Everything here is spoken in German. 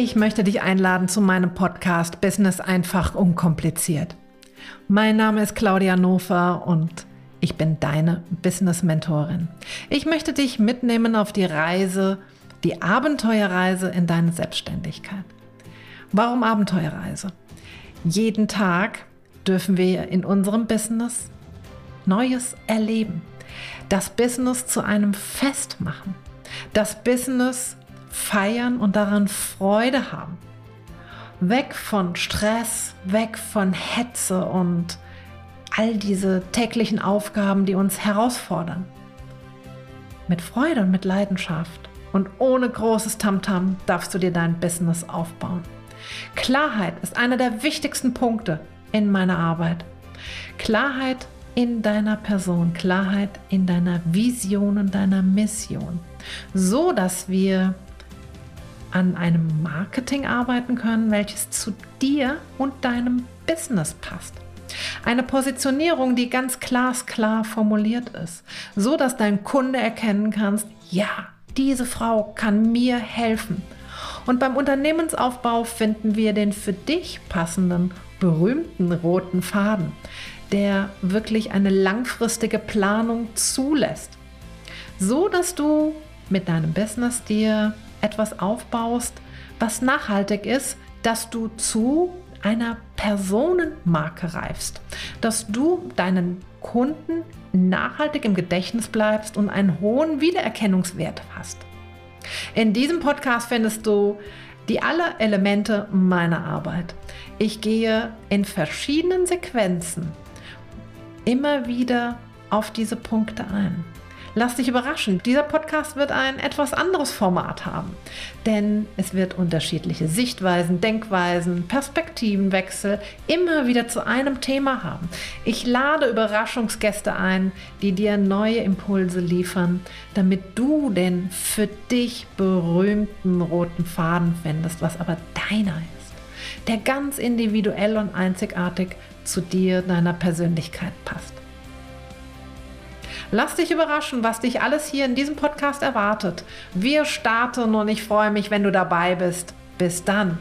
Ich möchte dich einladen zu meinem Podcast Business einfach unkompliziert. Mein Name ist Claudia Nofer und ich bin deine Business Mentorin. Ich möchte dich mitnehmen auf die Reise, die Abenteuerreise in deine Selbstständigkeit. Warum Abenteuerreise? Jeden Tag dürfen wir in unserem Business Neues erleben. Das Business zu einem Fest machen. Das Business feiern und daran Freude haben. Weg von Stress, weg von Hetze und all diese täglichen Aufgaben, die uns herausfordern. Mit Freude und mit Leidenschaft und ohne großes Tamtam darfst du dir dein Business aufbauen. Klarheit ist einer der wichtigsten Punkte in meiner Arbeit. Klarheit in deiner Person, Klarheit in deiner Vision und deiner Mission, so dass wir an einem Marketing arbeiten können, welches zu dir und deinem Business passt. Eine Positionierung, die ganz glasklar formuliert ist, so dass dein Kunde erkennen kannst, ja, diese Frau kann mir helfen. Und beim Unternehmensaufbau finden wir den für dich passenden, berühmten roten Faden, der wirklich eine langfristige Planung zulässt, so dass du mit deinem Business dir etwas aufbaust, was nachhaltig ist, dass du zu einer Personenmarke reifst, dass du deinen Kunden nachhaltig im Gedächtnis bleibst und einen hohen Wiedererkennungswert hast. In diesem Podcast findest du die alle Elemente meiner Arbeit. Ich gehe in verschiedenen Sequenzen immer wieder auf diese Punkte ein. Lass dich überraschen. Dieser Podcast wird ein etwas anderes Format haben, denn es wird unterschiedliche Sichtweisen, Denkweisen, Perspektivenwechsel immer wieder zu einem Thema haben. Ich lade Überraschungsgäste ein, die dir neue Impulse liefern, damit du den für dich berühmten roten Faden findest, was aber deiner ist, der ganz individuell und einzigartig zu dir, deiner Persönlichkeit passt. Lass dich überraschen, was dich alles hier in diesem Podcast erwartet. Wir starten und ich freue mich, wenn du dabei bist. Bis dann.